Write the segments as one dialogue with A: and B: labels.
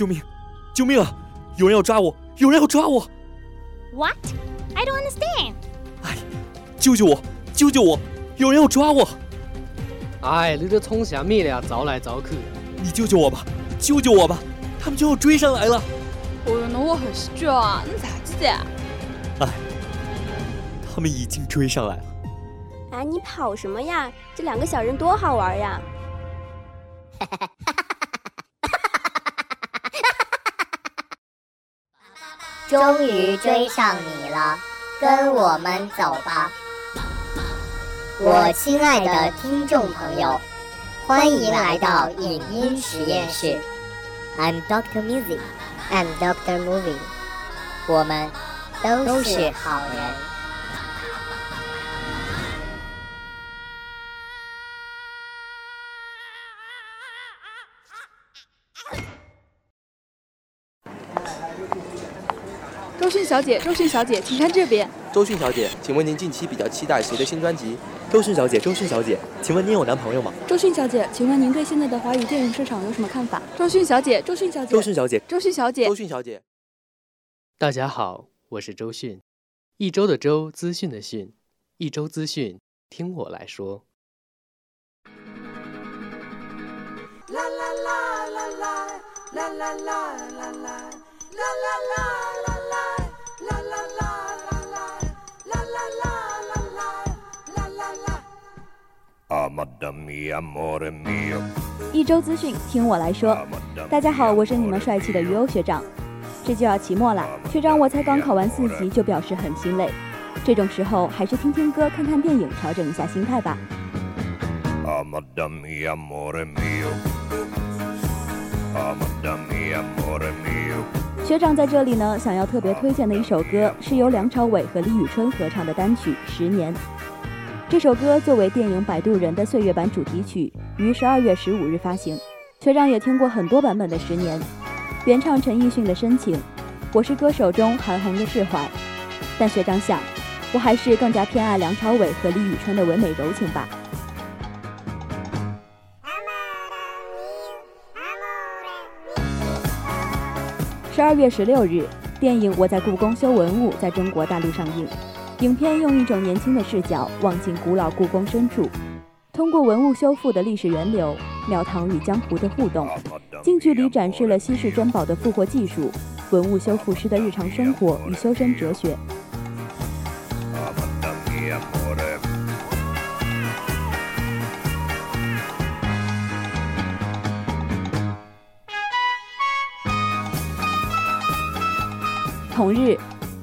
A: 救命！救命啊！有人要抓我！有人要抓我
B: ！What? I don't understand.
A: 哎，救救我！救救我！有人要抓我！
C: 哎，你这冲啥米了？找来找去。
A: 你救救我吧！救救我吧！他们就要追上来了！
D: 哦哟，那我很是绝啊！你咋子的？
A: 哎，他们已经追上来了。
E: 哎，你跑什么呀？这两个小人多好玩呀！
F: 终于追上你了，跟我们走吧，我亲爱的听众朋友，欢迎来到影音实验室。I'm Doctor Music, I'm Doctor Movie，我们都是好人。
D: 小姐，周迅小姐，请看这边。
G: 周迅小姐，请问您近期比较期待谁的新专辑？周迅小姐，周迅小姐，请问您有男朋友吗？
D: 周迅小姐，请问您对现在的华语电影市场有什么看法？周迅小姐，周迅小姐，
G: 周迅小姐，
D: 周迅小姐，
G: 周迅小姐。
C: 大家好，我是周迅，一周的周，资讯的讯，一周资讯，听我来说。啦啦啦啦啦，啦啦啦啦啦，啦啦
H: 一周资讯，听我来说。大家好，我是你们帅气的鱼欧学长。这就要期末了，学长我才刚考完四级就表示很心累。这种时候还是听听歌、看看电影，调整一下心态吧。学长在这里呢，想要特别推荐的一首歌，是由梁朝伟和李宇春合唱的单曲《十年》。这首歌作为电影《摆渡人》的岁月版主题曲，于十二月十五日发行。学长也听过很多版本的《十年》，原唱陈奕迅的深情，《我是歌手》中韩红的释怀。但学长想，我还是更加偏爱梁朝伟和李宇春的唯美柔情吧。十二月十六日，电影《我在故宫修文物》在中国大陆上映。影片用一种年轻的视角望进古老故宫深处，通过文物修复的历史源流、庙堂与江湖的互动，近距离展示了稀世珍宝的复活技术、文物修复师的日常生活与修身哲学。同日。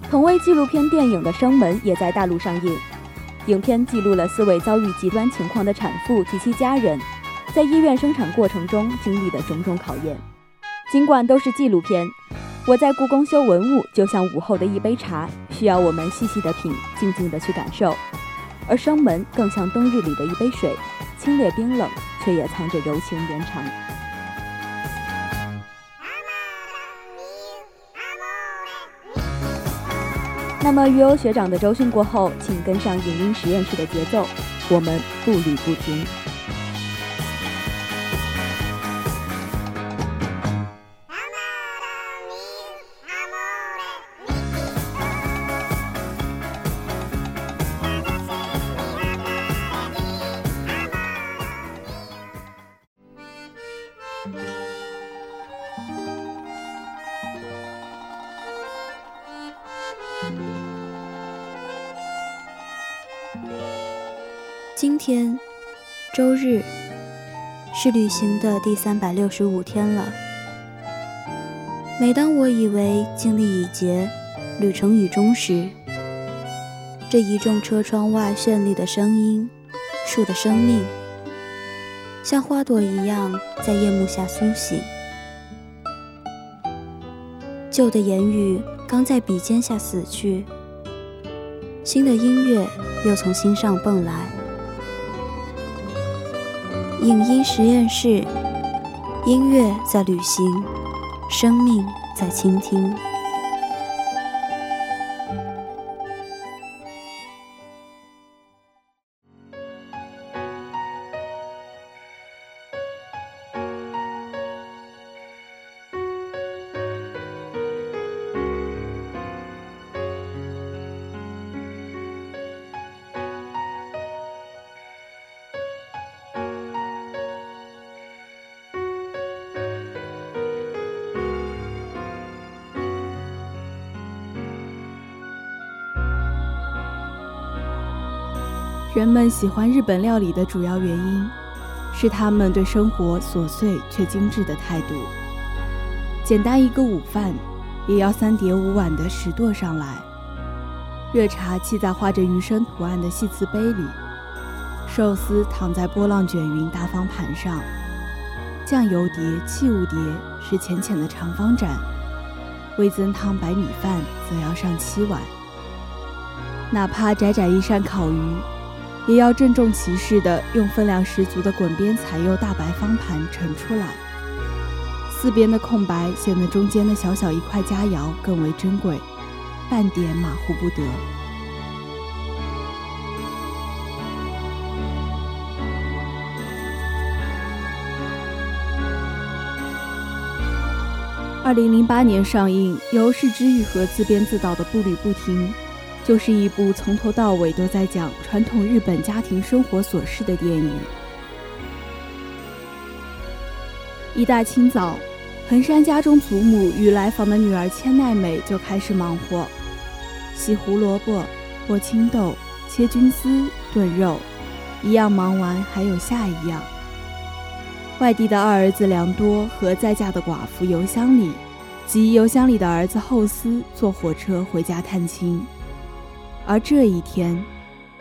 H: 同为纪录片电影的《生门》也在大陆上映。影片记录了四位遭遇极端情况的产妇及其家人，在医院生产过程中经历的种种考验。尽管都是纪录片，我在故宫修文物就像午后的一杯茶，需要我们细细的品，静静的去感受；而《生门》更像冬日里的一杯水，清冽冰冷，却也藏着柔情绵长。那么，鱼欧学长的周训过后，请跟上影音实验室的节奏，我们步履不停。今天，周日，是旅行的第三百六十五天了。每当我以为经历已竭，旅程已终时，这一众车窗外绚丽的声音，树的生命，像花朵一样在夜幕下苏醒。旧的言语刚在笔尖下死去，新的音乐又从心上蹦来。影音实验室，音乐在旅行，生命在倾听。
D: 人们喜欢日本料理的主要原因，是他们对生活琐碎却精致的态度。简单一个午饭，也要三碟五碗的石垛上来。热茶沏在画着鱼身图案的细瓷杯里，寿司躺在波浪卷云大方盘上，酱油碟、器物碟是浅浅的长方盏，味增汤白米饭则要上七碗。哪怕窄窄一扇烤鱼。也要郑重其事的用分量十足的滚边彩釉大白方盘盛出来，四边的空白显得中间的小小一块佳肴更为珍贵，半点马虎不得。二零零八年上映，由市之愈和自编自导的《步履不停》。就是一部从头到尾都在讲传统日本家庭生活琐事的电影。一大清早，横山家中祖母与来访的女儿千奈美就开始忙活，洗胡萝卜、剥青豆、切菌丝、炖肉，一样忙完还有下一样。外地的二儿子良多和在嫁的寡妇油香里，及油香里的儿子后司坐火车回家探亲。而这一天，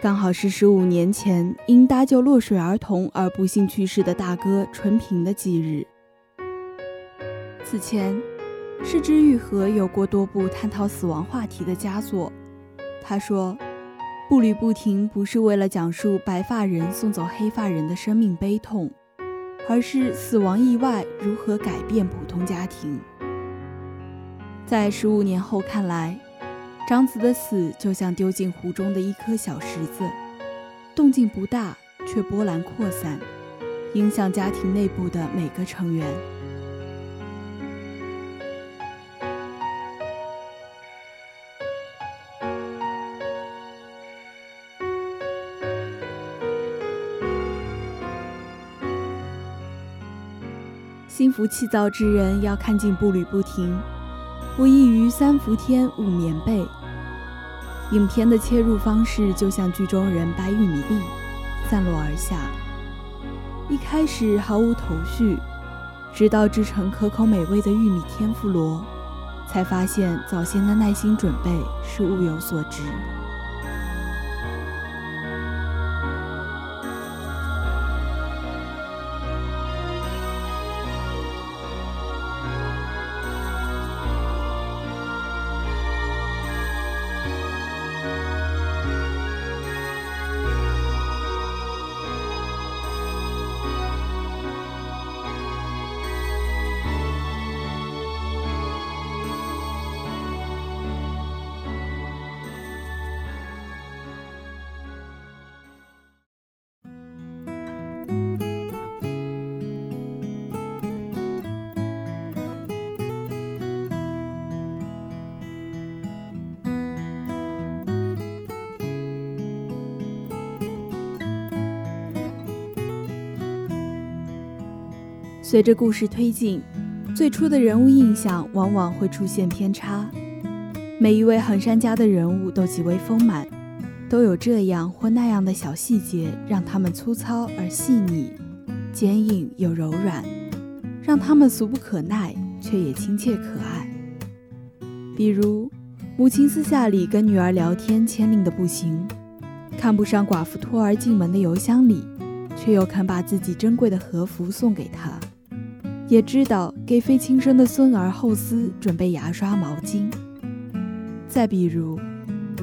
D: 刚好是十五年前因搭救落水儿童而不幸去世的大哥纯平的忌日。此前，世之愈合有过多部探讨死亡话题的佳作。他说：“步履不停不是为了讲述白发人送走黑发人的生命悲痛，而是死亡意外如何改变普通家庭。”在十五年后看来。长子的死就像丢进湖中的一颗小石子，动静不大，却波澜扩散，影响家庭内部的每个成员。心浮气躁之人要看尽步履不停。不异于三伏天捂棉被。影片的切入方式就像剧中人掰玉米粒，散落而下。一开始毫无头绪，直到制成可口美味的玉米天妇罗，才发现早先的耐心准备是物有所值。随着故事推进，最初的人物印象往往会出现偏差。每一位横山家的人物都极为丰满，都有这样或那样的小细节，让他们粗糙而细腻，坚硬又柔软，让他们俗不可耐，却也亲切可爱。比如，母亲私下里跟女儿聊天，牵令的不行，看不上寡妇托儿进门的邮箱里，却又肯把自己珍贵的和服送给她。也知道给非亲生的孙儿后司准备牙刷、毛巾。再比如，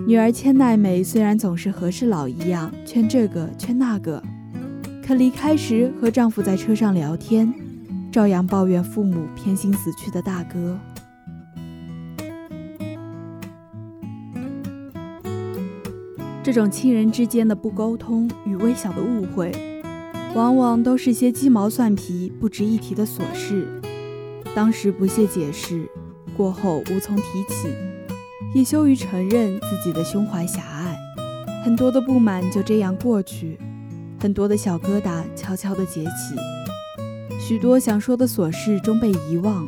D: 女儿千奈美虽然总是和事佬一样劝这个劝那个，可离开时和丈夫在车上聊天，照样抱怨父母偏心死去的大哥。这种亲人之间的不沟通与微小的误会。往往都是些鸡毛蒜皮、不值一提的琐事，当时不屑解释，过后无从提起，也羞于承认自己的胸怀狭隘，很多的不满就这样过去，很多的小疙瘩悄悄地结起，许多想说的琐事终被遗忘，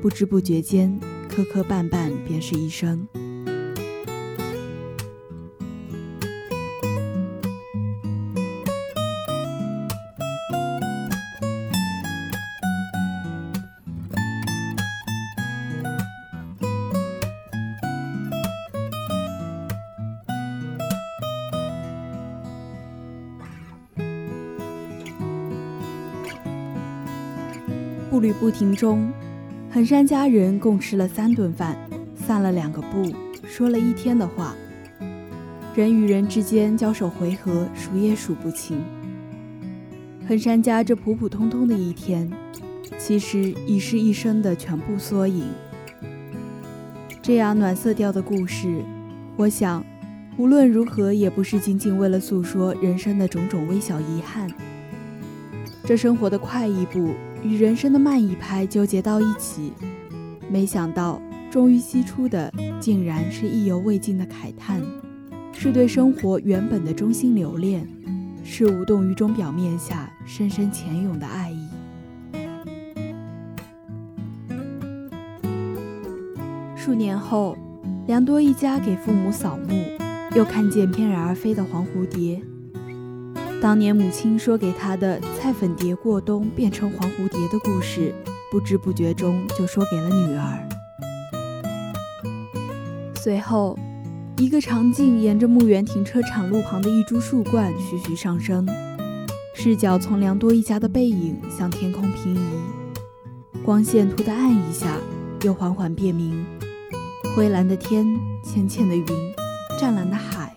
D: 不知不觉间，磕磕绊绊便是一生。庭中，横山家人共吃了三顿饭，散了两个步，说了一天的话。人与人之间交手回合数也数不清。横山家这普普通通的一天，其实已是一生的全部缩影。这样暖色调的故事，我想，无论如何也不是仅仅为了诉说人生的种种微小遗憾。这生活的快一步与人生的慢一拍纠结到一起，没想到终于析出的，竟然是意犹未尽的慨叹。是对生活原本的衷心留恋，是无动于衷表面下深深潜涌的爱意。数年后，良多一家给父母扫墓，又看见翩然而飞的黄蝴蝶。当年母亲说给他的“菜粉蝶过冬变成黄蝴蝶”的故事，不知不觉中就说给了女儿。随后。一个长镜沿着墓园停车场路旁的一株树冠徐徐上升，视角从良多一家的背影向天空平移，光线突的暗一下，又缓缓变明。灰蓝的天，浅浅的云，湛蓝的海，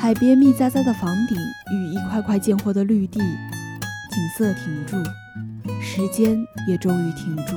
D: 海边密匝匝的房顶与一块块建货的绿地，景色停住，时间也终于停住。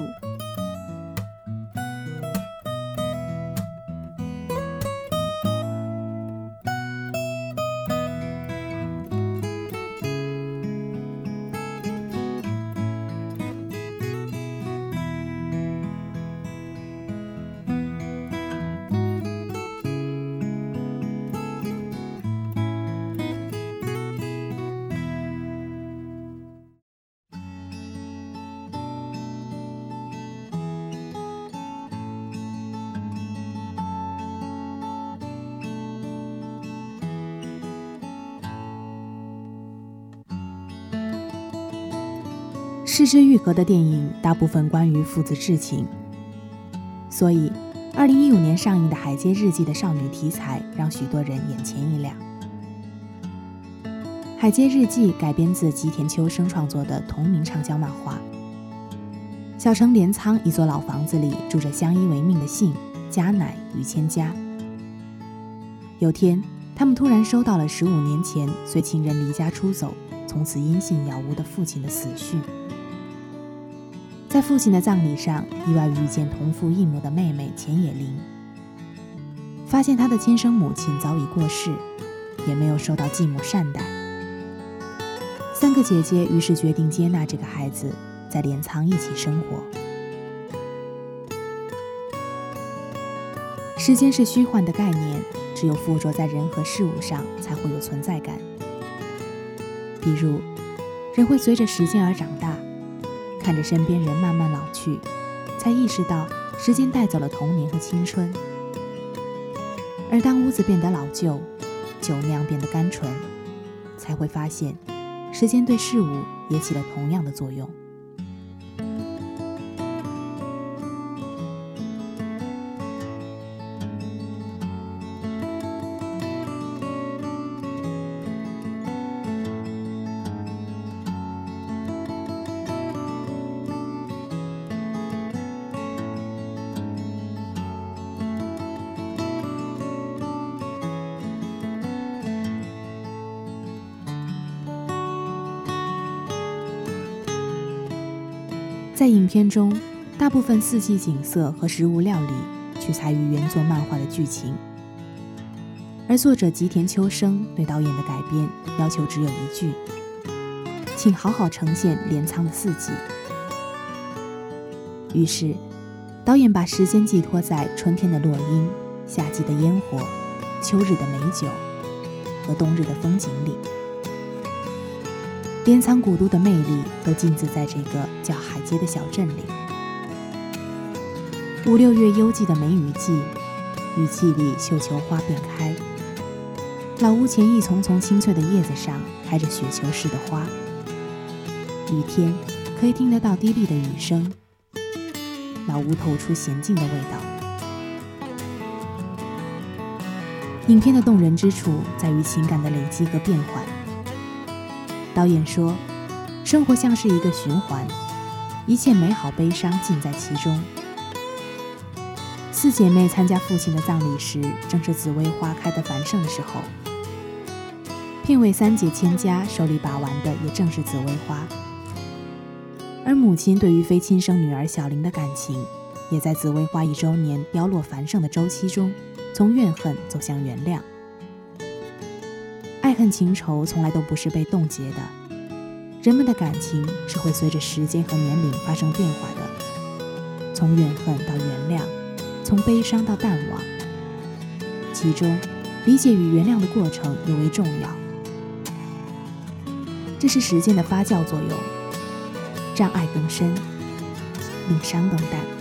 I: 失之愈合的电影大部分关于父子至情，所以2015年上映的《海街日记》的少女题材让许多人眼前一亮。《海街日记》改编自吉田秋生创作的同名畅销漫画。小城镰仓一座老房子里住着相依为命的信、加乃与千佳。有天，他们突然收到了15年前随情人离家出走，从此音信杳无的父亲的死讯。在父亲的葬礼上，意外遇见同父异母的妹妹浅野绫，发现她的亲生母亲早已过世，也没有受到继母善待。三个姐姐于是决定接纳这个孩子，在镰仓一起生活。时间是虚幻的概念，只有附着在人和事物上才会有存在感。比如，人会随着时间而长大。看着身边人慢慢老去，才意识到时间带走了童年和青春。而当屋子变得老旧，酒酿变得甘醇，才会发现，时间对事物也起了同样的作用。在影片中，大部分四季景色和食物料理取材于原作漫画的剧情，而作者吉田秋生对导演的改编要求只有一句：请好好呈现镰仓的四季。于是，导演把时间寄托在春天的落樱、夏季的烟火、秋日的美酒和冬日的风景里。镰仓古都的魅力都静止在这个叫海街的小镇里。五六月幽寂的梅雨季，雨季里绣球花便开，老屋前一丛丛青翠的叶子上开着雪球似的花。雨天可以听得到滴沥的雨声，老屋透出娴静的味道。影片的动人之处在于情感的累积和变换。导演说：“生活像是一个循环，一切美好悲伤尽在其中。四姐妹参加父亲的葬礼时，正是紫薇花开得繁盛的时候。片尾三姐千家手里把玩的也正是紫薇花，而母亲对于非亲生女儿小玲的感情，也在紫薇花一周年凋落繁盛的周期中，从怨恨走向原谅。爱恨情仇从来都不是被冻结的，人们的感情是会随着时间和年龄发生变化的，从怨恨到原谅，从悲伤到淡忘，其中理解与原谅的过程尤为重要。这是时间的发酵作用，让爱更深，令伤更淡。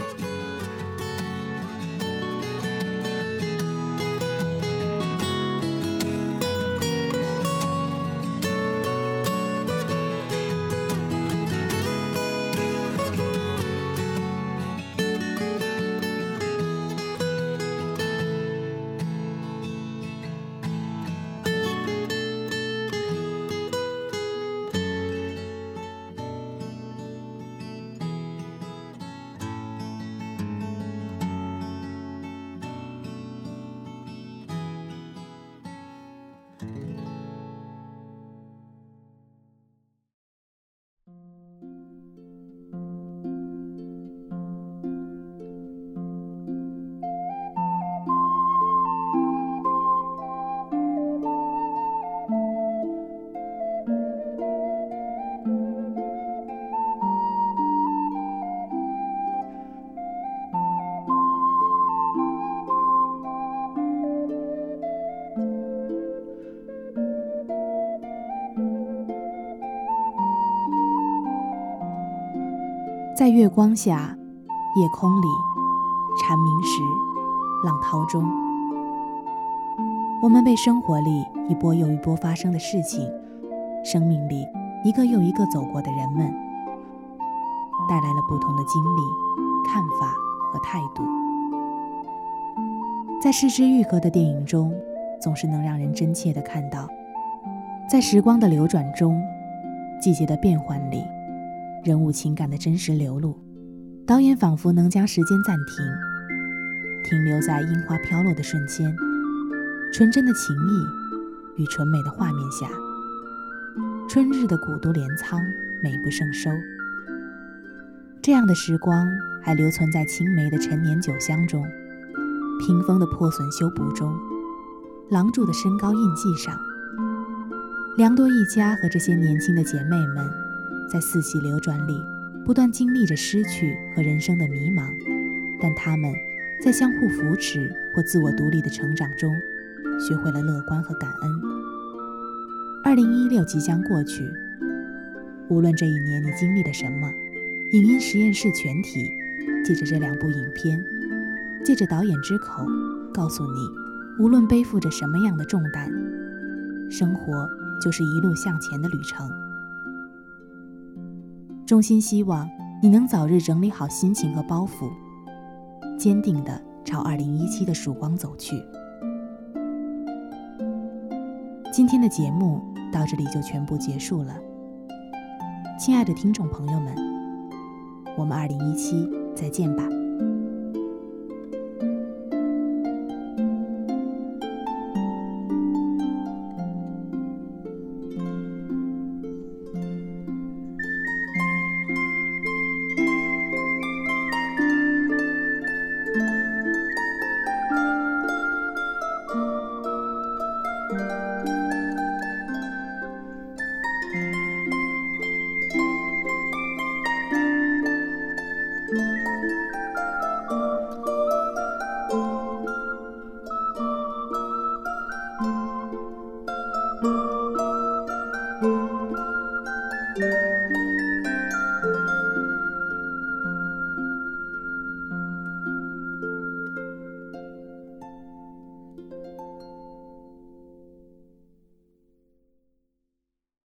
I: 月光下，夜空里，蝉鸣时，浪涛中，我们被生活里一波又一波发生的事情，生命里一个又一个走过的人们，带来了不同的经历、看法和态度。在失之愈合的电影中，总是能让人真切地看到，在时光的流转中，季节的变换里。人物情感的真实流露，导演仿佛能将时间暂停，停留在樱花飘落的瞬间，纯真的情谊与纯美的画面下，春日的古都镰仓美不胜收。这样的时光还留存在青梅的陈年酒香中，屏风的破损修补中，廊柱的身高印记上，良多一家和这些年轻的姐妹们。在四季流转里，不断经历着失去和人生的迷茫，但他们在相互扶持或自我独立的成长中，学会了乐观和感恩。二零一六即将过去，无论这一年你经历了什么，影音实验室全体借着这两部影片，借着导演之口，告诉你，无论背负着什么样的重担，生活就是一路向前的旅程。衷心希望你能早日整理好心情和包袱，坚定的朝二零一七的曙光走去。今天的节目到这里就全部结束了，亲爱的听众朋友们，我们二零一七再见吧。